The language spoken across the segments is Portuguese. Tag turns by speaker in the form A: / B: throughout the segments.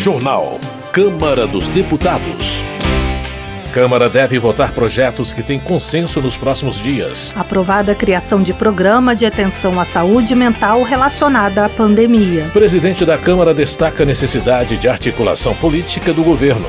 A: Jornal. Câmara dos Deputados. Câmara deve votar projetos que têm consenso nos próximos dias.
B: Aprovada a criação de programa de atenção à saúde mental relacionada à pandemia.
A: Presidente da Câmara destaca a necessidade de articulação política do governo.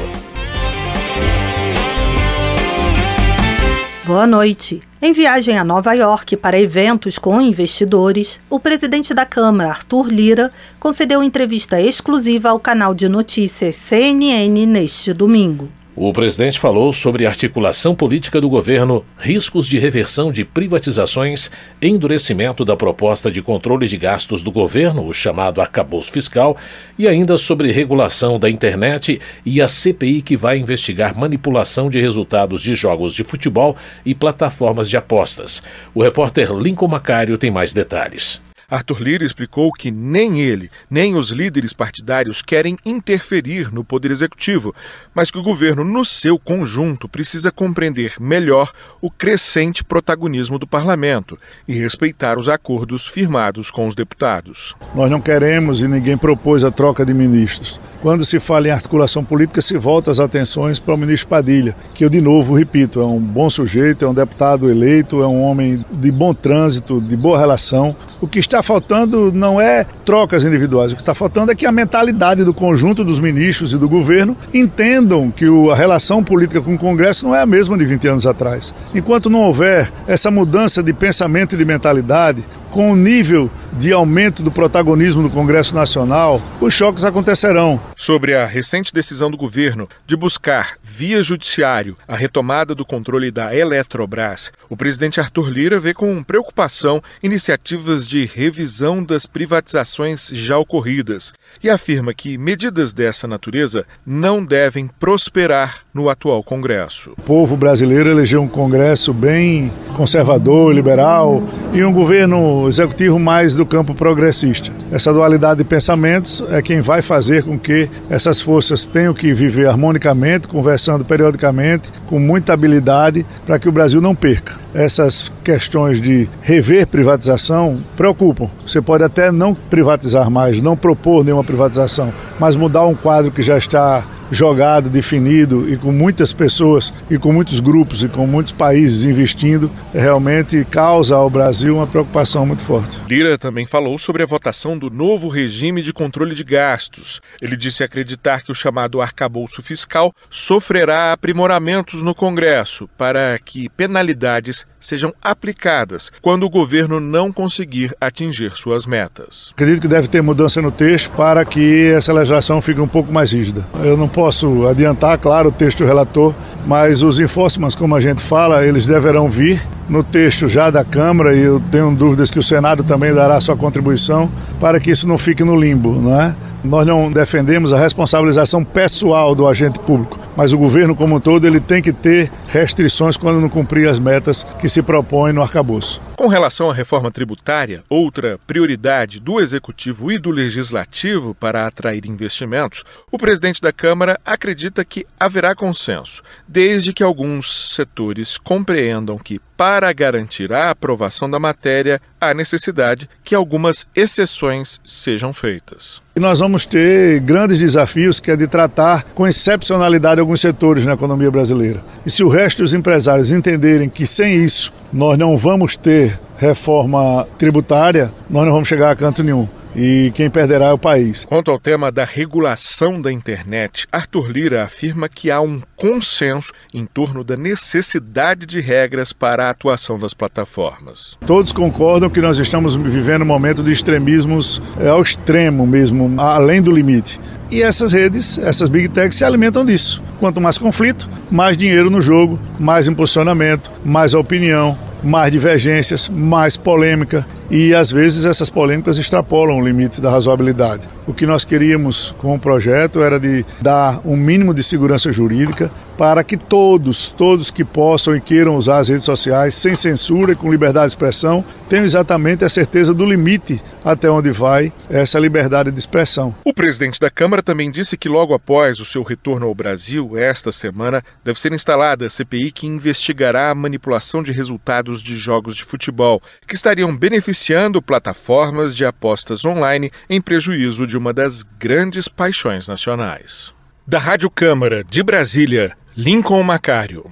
B: Boa noite. Em viagem a Nova York para eventos com investidores, o presidente da Câmara, Arthur Lira, concedeu entrevista exclusiva ao canal de notícias CNN neste domingo.
A: O presidente falou sobre articulação política do governo, riscos de reversão de privatizações, endurecimento da proposta de controle de gastos do governo, o chamado arcabouço fiscal, e ainda sobre regulação da internet e a CPI que vai investigar manipulação de resultados de jogos de futebol e plataformas de apostas. O repórter Lincoln Macário tem mais detalhes.
C: Arthur Lira explicou que nem ele, nem os líderes partidários querem interferir no Poder Executivo, mas que o governo, no seu conjunto, precisa compreender melhor o crescente protagonismo do parlamento e respeitar os acordos firmados com os deputados.
D: Nós não queremos e ninguém propôs a troca de ministros. Quando se fala em articulação política, se volta as atenções para o ministro Padilha, que eu, de novo, repito, é um bom sujeito, é um deputado eleito, é um homem de bom trânsito, de boa relação. O que está faltando não é trocas individuais, o que está faltando é que a mentalidade do conjunto dos ministros e do governo entendam que a relação política com o Congresso não é a mesma de 20 anos atrás. Enquanto não houver essa mudança de pensamento e de mentalidade, com o nível de aumento do protagonismo do Congresso Nacional, os choques acontecerão.
C: Sobre a recente decisão do governo de buscar, via judiciário, a retomada do controle da Eletrobras, o presidente Arthur Lira vê com preocupação iniciativas de revisão das privatizações já ocorridas e afirma que medidas dessa natureza não devem prosperar no atual Congresso.
D: O povo brasileiro elegeu um Congresso bem conservador, liberal e um governo executivo mais do campo progressista. Essa dualidade de pensamentos é quem vai fazer com que essas forças tenham que viver harmonicamente, conversando periodicamente, com muita habilidade, para que o Brasil não perca. Essas questões de rever privatização preocupam. Você pode até não privatizar mais, não propor nenhuma privatização, mas mudar um quadro que já está jogado, definido e com muitas pessoas e com muitos grupos e com muitos países investindo, realmente causa ao Brasil uma preocupação muito forte.
C: Lira também falou sobre a votação do novo regime de controle de gastos. Ele disse acreditar que o chamado arcabouço fiscal sofrerá aprimoramentos no Congresso para que penalidades sejam aplicadas quando o governo não conseguir atingir suas metas.
D: Acredito que deve ter mudança no texto para que essa legislação fique um pouco mais rígida. Eu não posso adiantar, claro, o texto do relator, mas os enforcements, como a gente fala, eles deverão vir no texto já da Câmara e eu tenho dúvidas que o Senado também dará sua contribuição para que isso não fique no limbo, não é? Nós não defendemos a responsabilização pessoal do agente público, mas o governo como um todo ele tem que ter restrições quando não cumprir as metas que se propõe no arcabouço.
C: Com relação à reforma tributária, outra prioridade do Executivo e do Legislativo para atrair investimentos, o presidente da Câmara acredita que haverá consenso, desde que alguns setores compreendam que, para garantir a aprovação da matéria, há necessidade que algumas exceções sejam feitas.
D: E nós vamos ter grandes desafios que é de tratar com excepcionalidade alguns setores na economia brasileira. E se o resto dos empresários entenderem que sem isso nós não vamos ter reforma tributária, nós não vamos chegar a canto nenhum e quem perderá é o país.
C: Quanto ao tema da regulação da internet, Arthur Lira afirma que há um consenso em torno da necessidade de regras para a atuação das plataformas.
D: Todos concordam que nós estamos vivendo um momento de extremismos é, ao extremo mesmo, além do limite. E essas redes, essas big techs se alimentam disso. Quanto mais conflito, mais dinheiro no jogo, mais impulsionamento, mais opinião, mais divergências, mais polêmica e às vezes essas polêmicas extrapolam o limite da razoabilidade. O que nós queríamos com o projeto era de dar um mínimo de segurança jurídica para que todos, todos que possam e queiram usar as redes sociais sem censura e com liberdade de expressão, tenham exatamente a certeza do limite até onde vai essa liberdade de expressão.
C: O presidente da Câmara também disse que logo após o seu retorno ao Brasil, esta semana, deve ser instalada a CPI que investigará a manipulação de resultados de jogos de futebol que estariam beneficiando beneficiando plataformas de apostas online em prejuízo de uma das grandes paixões nacionais. Da Rádio Câmara de Brasília, Lincoln Macário.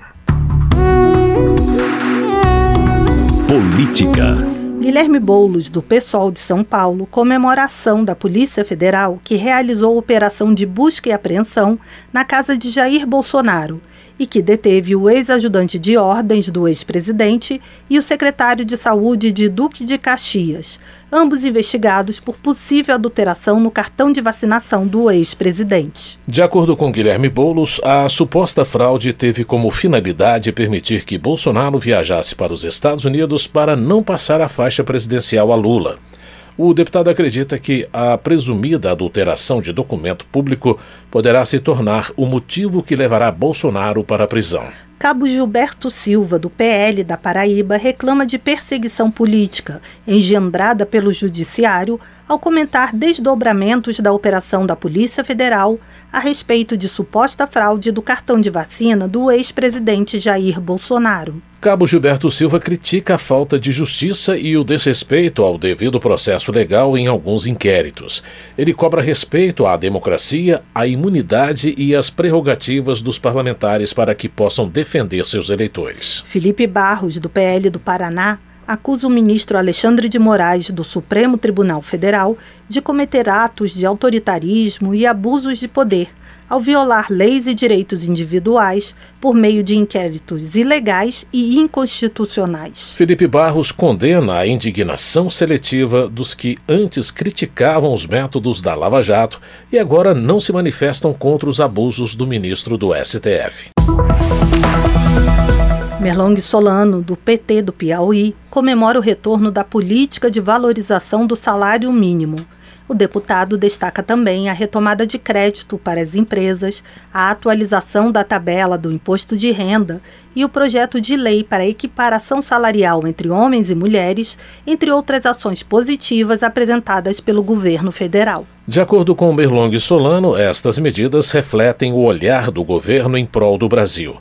B: Política. Guilherme Boulos, do PSOL de São Paulo, comemoração da Polícia Federal que realizou operação de busca e apreensão na casa de Jair Bolsonaro e que deteve o ex-ajudante de ordens do ex-presidente e o secretário de saúde de Duque de Caxias, ambos investigados por possível adulteração no cartão de vacinação do ex-presidente.
A: De acordo com Guilherme Boulos, a suposta fraude teve como finalidade permitir que Bolsonaro viajasse para os Estados Unidos para não passar a faixa presidencial a Lula. O deputado acredita que a presumida adulteração de documento público poderá se tornar o motivo que levará Bolsonaro para a prisão.
B: Cabo Gilberto Silva, do PL da Paraíba, reclama de perseguição política engendrada pelo Judiciário ao comentar desdobramentos da operação da Polícia Federal a respeito de suposta fraude do cartão de vacina do ex-presidente Jair Bolsonaro.
A: Cabo Gilberto Silva critica a falta de justiça e o desrespeito ao devido processo legal em alguns inquéritos. Ele cobra respeito à democracia, à imunidade e às prerrogativas dos parlamentares para que possam defender seus eleitores.
B: Felipe Barros, do PL do Paraná, acusa o ministro Alexandre de Moraes, do Supremo Tribunal Federal, de cometer atos de autoritarismo e abusos de poder, ao violar leis e direitos individuais por meio de inquéritos ilegais e inconstitucionais.
A: Felipe Barros condena a indignação seletiva dos que antes criticavam os métodos da Lava Jato e agora não se manifestam contra os abusos do ministro do STF.
B: Merlong Solano, do PT do Piauí, comemora o retorno da política de valorização do salário mínimo. O deputado destaca também a retomada de crédito para as empresas, a atualização da tabela do imposto de renda e o projeto de lei para a equiparação salarial entre homens e mulheres, entre outras ações positivas apresentadas pelo governo federal.
A: De acordo com Merlong Solano, estas medidas refletem o olhar do governo em prol do Brasil.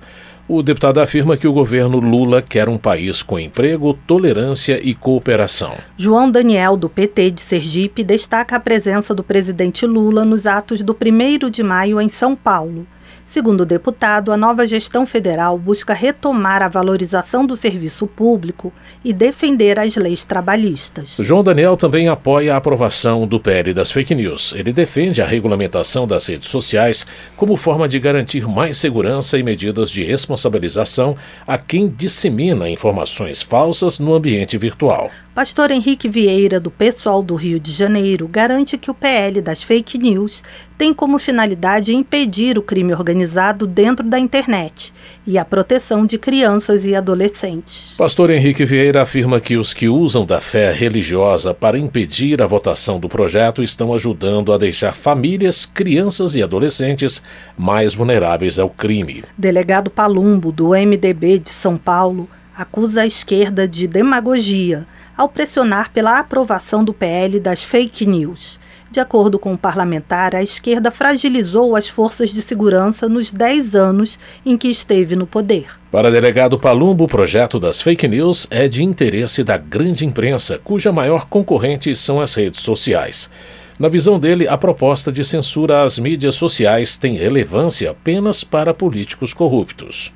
A: O deputado afirma que o governo Lula quer um país com emprego, tolerância e cooperação.
B: João Daniel, do PT de Sergipe, destaca a presença do presidente Lula nos atos do 1 de maio em São Paulo. Segundo o deputado, a nova gestão federal busca retomar a valorização do serviço público e defender as leis trabalhistas.
A: João Daniel também apoia a aprovação do PL das fake news. Ele defende a regulamentação das redes sociais como forma de garantir mais segurança e medidas de responsabilização a quem dissemina informações falsas no ambiente virtual.
B: Pastor Henrique Vieira, do Pessoal do Rio de Janeiro, garante que o PL das fake news tem como finalidade impedir o crime organizado dentro da internet e a proteção de crianças e adolescentes.
A: Pastor Henrique Vieira afirma que os que usam da fé religiosa para impedir a votação do projeto estão ajudando a deixar famílias, crianças e adolescentes mais vulneráveis ao crime.
B: Delegado Palumbo, do MDB de São Paulo, acusa a esquerda de demagogia ao pressionar pela aprovação do PL das fake news. De acordo com o parlamentar, a esquerda fragilizou as forças de segurança nos 10 anos em que esteve no poder.
A: Para delegado Palumbo, o projeto das fake news é de interesse da grande imprensa, cuja maior concorrente são as redes sociais. Na visão dele, a proposta de censura às mídias sociais tem relevância apenas para políticos corruptos.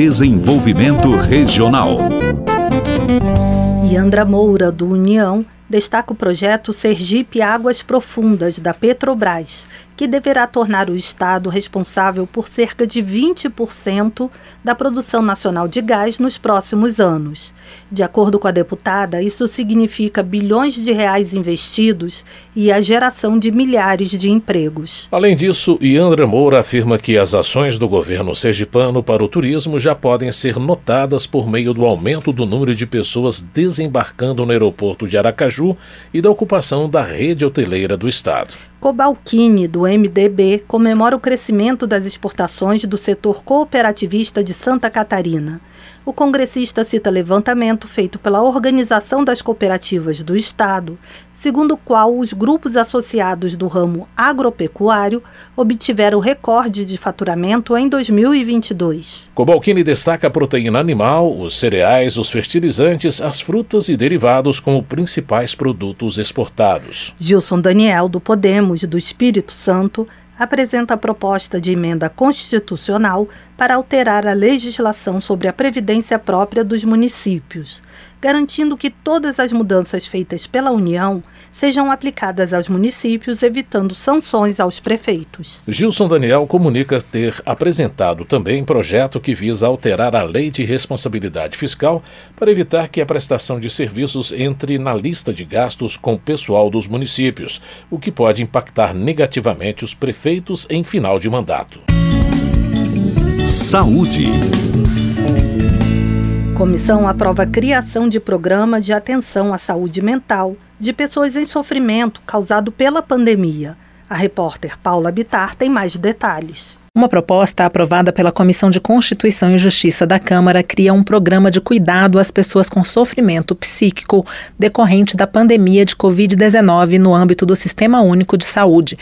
B: Desenvolvimento Regional. Yandra Moura, do União, destaca o projeto Sergipe Águas Profundas, da Petrobras, que deverá tornar o Estado responsável por cerca de 20% da produção nacional de gás nos próximos anos. De acordo com a deputada, isso significa bilhões de reais investidos e a geração de milhares de empregos.
A: Além disso, Iandra Moura afirma que as ações do governo sergipano para o turismo já podem ser notadas por meio do aumento do número de pessoas desembarcando no aeroporto de Aracaju e da ocupação da rede hoteleira do estado.
B: Cobalcini, do MDB, comemora o crescimento das exportações do setor cooperativista de Santa Catarina. O congressista cita levantamento feito pela Organização das Cooperativas do Estado, segundo o qual os grupos associados do ramo agropecuário obtiveram recorde de faturamento em 2022.
A: Cobalcini destaca a proteína animal, os cereais, os fertilizantes, as frutas e derivados como principais produtos exportados.
B: Gilson Daniel, do Podemos do Espírito Santo, apresenta a proposta de emenda constitucional para alterar a legislação sobre a previdência própria dos municípios, garantindo que todas as mudanças feitas pela União sejam aplicadas aos municípios, evitando sanções aos prefeitos.
A: Gilson Daniel comunica ter apresentado também projeto que visa alterar a lei de responsabilidade fiscal para evitar que a prestação de serviços entre na lista de gastos com o pessoal dos municípios, o que pode impactar negativamente os prefeitos em final de mandato.
B: Saúde. Comissão aprova a criação de programa de atenção à saúde mental de pessoas em sofrimento causado pela pandemia. A repórter Paula Bitar tem mais detalhes.
E: Uma proposta aprovada pela Comissão de Constituição e Justiça da Câmara cria um programa de cuidado às pessoas com sofrimento psíquico decorrente da pandemia de Covid-19 no âmbito do Sistema Único de Saúde.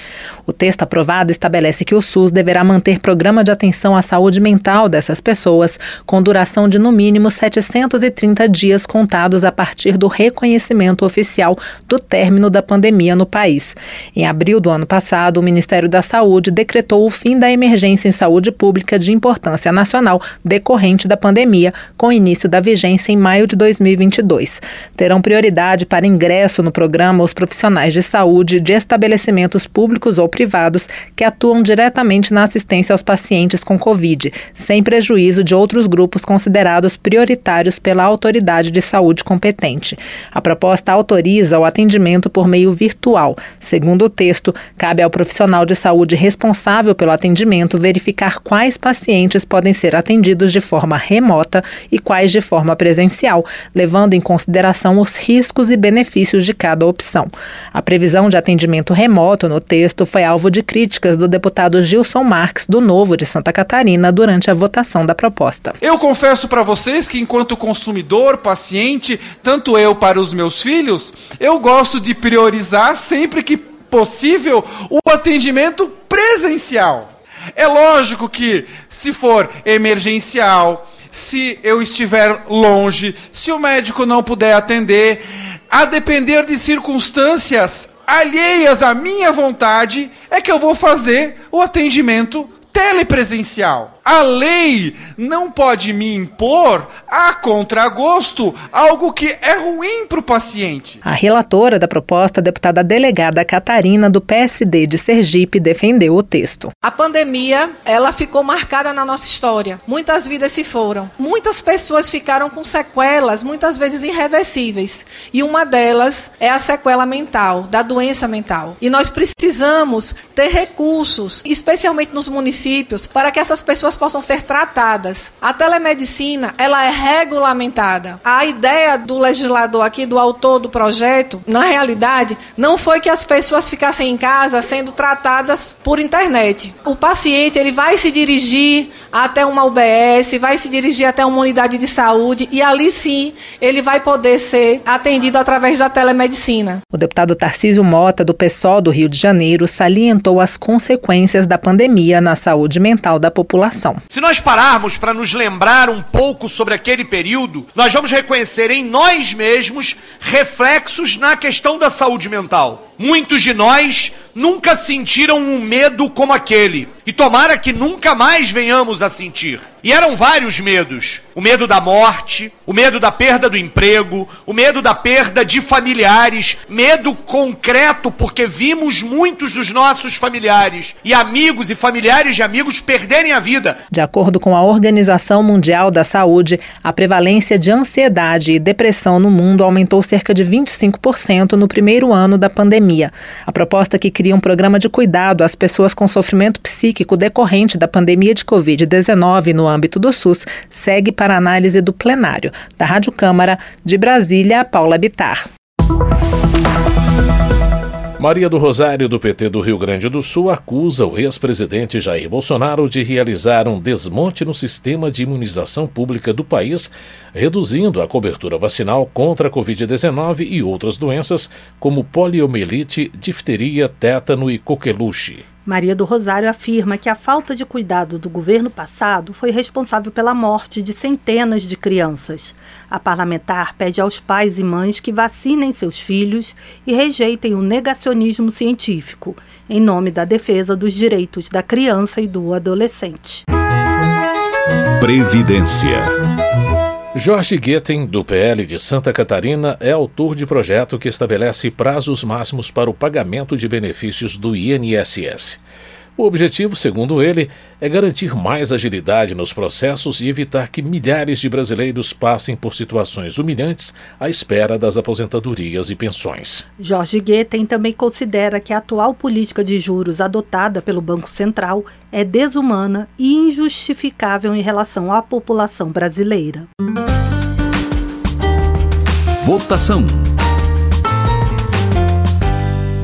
E: O texto aprovado estabelece que o SUS deverá manter programa de atenção à saúde mental dessas pessoas com duração de no mínimo 730 dias contados a partir do reconhecimento oficial do término da pandemia no país. Em abril do ano passado, o Ministério da Saúde decretou o fim da emergência emergência em saúde pública de importância nacional decorrente da pandemia, com início da vigência em maio de 2022. Terão prioridade para ingresso no programa os profissionais de saúde de estabelecimentos públicos ou privados que atuam diretamente na assistência aos pacientes com Covid, sem prejuízo de outros grupos considerados prioritários pela autoridade de saúde competente. A proposta autoriza o atendimento por meio virtual. Segundo o texto, cabe ao profissional de saúde responsável pelo atendimento verificar quais pacientes podem ser atendidos de forma remota e quais de forma presencial, levando em consideração os riscos e benefícios de cada opção. A previsão de atendimento remoto no texto foi alvo de críticas do deputado Gilson Marques, do Novo de Santa Catarina, durante a votação da proposta.
F: Eu confesso para vocês que, enquanto consumidor, paciente, tanto eu para os meus filhos, eu gosto de priorizar sempre que possível o atendimento presencial. É lógico que, se for emergencial, se eu estiver longe, se o médico não puder atender, a depender de circunstâncias alheias à minha vontade, é que eu vou fazer o atendimento telepresencial. A lei não pode me impor a contragosto algo que é ruim para o paciente.
E: A relatora da proposta, a deputada delegada Catarina do PSD de Sergipe, defendeu o texto.
G: A pandemia, ela ficou marcada na nossa história. Muitas vidas se foram. Muitas pessoas ficaram com sequelas, muitas vezes irreversíveis. E uma delas é a sequela mental, da doença mental. E nós precisamos ter recursos, especialmente nos municípios, para que essas pessoas possam ser tratadas. A telemedicina, ela é regulamentada. A ideia do legislador aqui, do autor do projeto, na realidade, não foi que as pessoas ficassem em casa sendo tratadas por internet. O paciente, ele vai se dirigir até uma UBS, vai se dirigir até uma unidade de saúde e ali sim, ele vai poder ser atendido através da telemedicina.
E: O deputado Tarcísio Mota, do PSOL do Rio de Janeiro, salientou as consequências da pandemia na saúde mental da população.
H: Se nós pararmos para nos lembrar um pouco sobre aquele período, nós vamos reconhecer em nós mesmos reflexos na questão da saúde mental. Muitos de nós nunca sentiram um medo como aquele, e tomara que nunca mais venhamos a sentir. E eram vários medos: o medo da morte, o medo da perda do emprego, o medo da perda de familiares, medo concreto porque vimos muitos dos nossos familiares e amigos e familiares de amigos perderem a vida.
E: De acordo com a Organização Mundial da Saúde, a prevalência de ansiedade e depressão no mundo aumentou cerca de 25% no primeiro ano da pandemia. A proposta que cria um programa de cuidado às pessoas com sofrimento psíquico decorrente da pandemia de Covid-19 no âmbito do SUS segue para análise do plenário. Da Rádio Câmara, de Brasília, Paula Bitar.
A: Maria do Rosário, do PT do Rio Grande do Sul, acusa o ex-presidente Jair Bolsonaro de realizar um desmonte no sistema de imunização pública do país, reduzindo a cobertura vacinal contra a Covid-19 e outras doenças, como poliomielite, difteria, tétano e coqueluche.
B: Maria do Rosário afirma que a falta de cuidado do governo passado foi responsável pela morte de centenas de crianças. A parlamentar pede aos pais e mães que vacinem seus filhos e rejeitem o negacionismo científico, em nome da defesa dos direitos da criança e do adolescente.
A: Previdência. Jorge Guetem, do PL de Santa Catarina, é autor de projeto que estabelece prazos máximos para o pagamento de benefícios do INSS. O objetivo, segundo ele, é garantir mais agilidade nos processos e evitar que milhares de brasileiros passem por situações humilhantes à espera das aposentadorias e pensões.
B: Jorge Guetem também considera que a atual política de juros adotada pelo Banco Central é desumana e injustificável em relação à população brasileira.
A: Votação.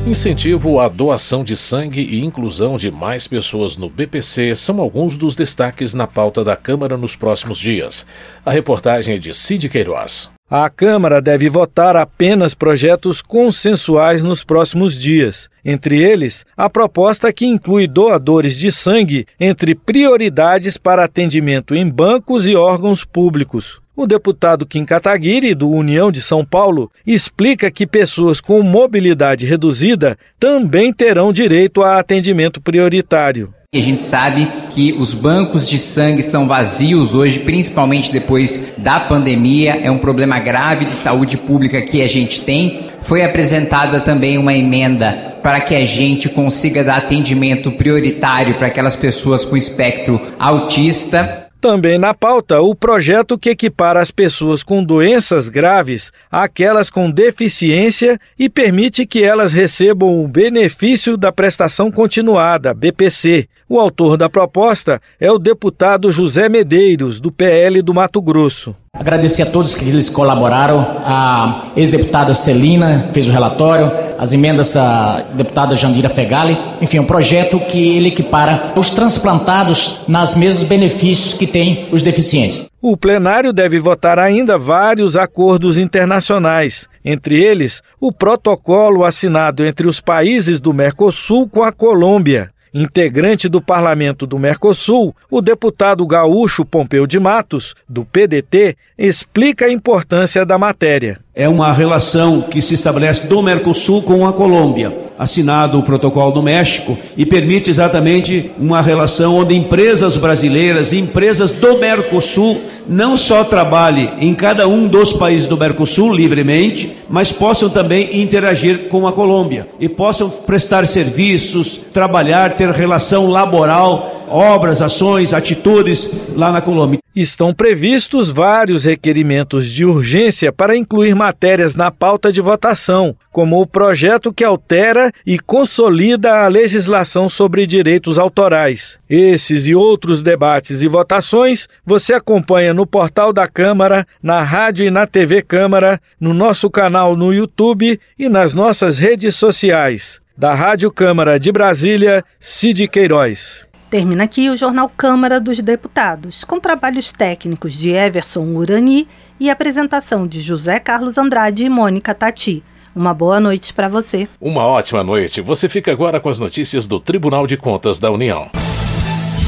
A: Incentivo à doação de sangue e inclusão de mais pessoas no BPC são alguns dos destaques na pauta da Câmara nos próximos dias. A reportagem é de Cid Queiroz.
I: A Câmara deve votar apenas projetos consensuais nos próximos dias. Entre eles, a proposta que inclui doadores de sangue entre prioridades para atendimento em bancos e órgãos públicos. O deputado Kim Kataguiri, do União de São Paulo, explica que pessoas com mobilidade reduzida também terão direito a atendimento prioritário.
J: A gente sabe que os bancos de sangue estão vazios hoje, principalmente depois da pandemia. É um problema grave de saúde pública que a gente tem. Foi apresentada também uma emenda para que a gente consiga dar atendimento prioritário para aquelas pessoas com espectro autista.
I: Também na pauta, o projeto que equipara as pessoas com doenças graves àquelas com deficiência e permite que elas recebam o benefício da prestação continuada, BPC. O autor da proposta é o deputado José Medeiros, do PL do Mato Grosso.
K: Agradecer a todos que eles colaboraram, a ex-deputada Celina fez o relatório, as emendas da deputada Jandira Fegali, enfim, um projeto que ele equipara os transplantados nas mesmos benefícios que têm os deficientes.
I: O plenário deve votar ainda vários acordos internacionais, entre eles o protocolo assinado entre os países do Mercosul com a Colômbia. Integrante do parlamento do Mercosul, o deputado gaúcho Pompeu de Matos, do PDT, explica a importância da matéria.
L: É uma relação que se estabelece do Mercosul com a Colômbia, assinado o protocolo do México e permite exatamente uma relação onde empresas brasileiras e empresas do Mercosul não só trabalhem em cada um dos países do Mercosul livremente, mas possam também interagir com a Colômbia e possam prestar serviços, trabalhar, ter relação laboral, obras, ações, atitudes lá na Colômbia.
I: Estão previstos vários requerimentos de urgência para incluir matérias na pauta de votação, como o projeto que altera e consolida a legislação sobre direitos autorais. Esses e outros debates e votações você acompanha no portal da Câmara, na rádio e na TV Câmara, no nosso canal no YouTube e nas nossas redes sociais. Da Rádio Câmara de Brasília, Cid Queiroz.
B: Termina aqui o Jornal Câmara dos Deputados, com trabalhos técnicos de Everson Urani e apresentação de José Carlos Andrade e Mônica Tati. Uma boa noite para você.
A: Uma ótima noite. Você fica agora com as notícias do Tribunal de Contas da União.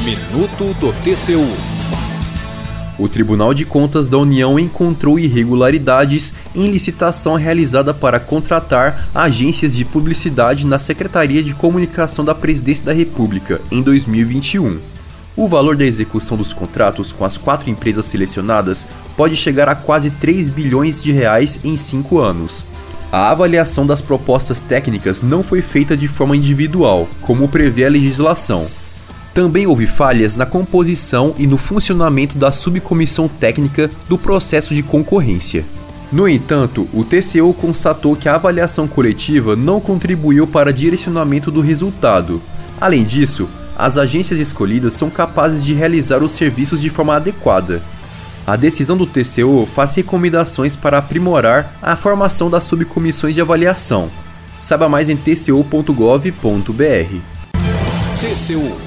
M: Minuto do TCU o Tribunal de Contas da União encontrou irregularidades em licitação realizada para contratar agências de publicidade na Secretaria de Comunicação da Presidência da República em 2021. O valor da execução dos contratos com as quatro empresas selecionadas pode chegar a quase 3 bilhões de reais em cinco anos. A avaliação das propostas técnicas não foi feita de forma individual, como prevê a legislação, também houve falhas na composição e no funcionamento da subcomissão técnica do processo de concorrência. No entanto, o TCU constatou que a avaliação coletiva não contribuiu para direcionamento do resultado. Além disso, as agências escolhidas são capazes de realizar os serviços de forma adequada. A decisão do TCU faz recomendações para aprimorar a formação das subcomissões de avaliação, Saiba mais em tcu.gov.br.
N: TCU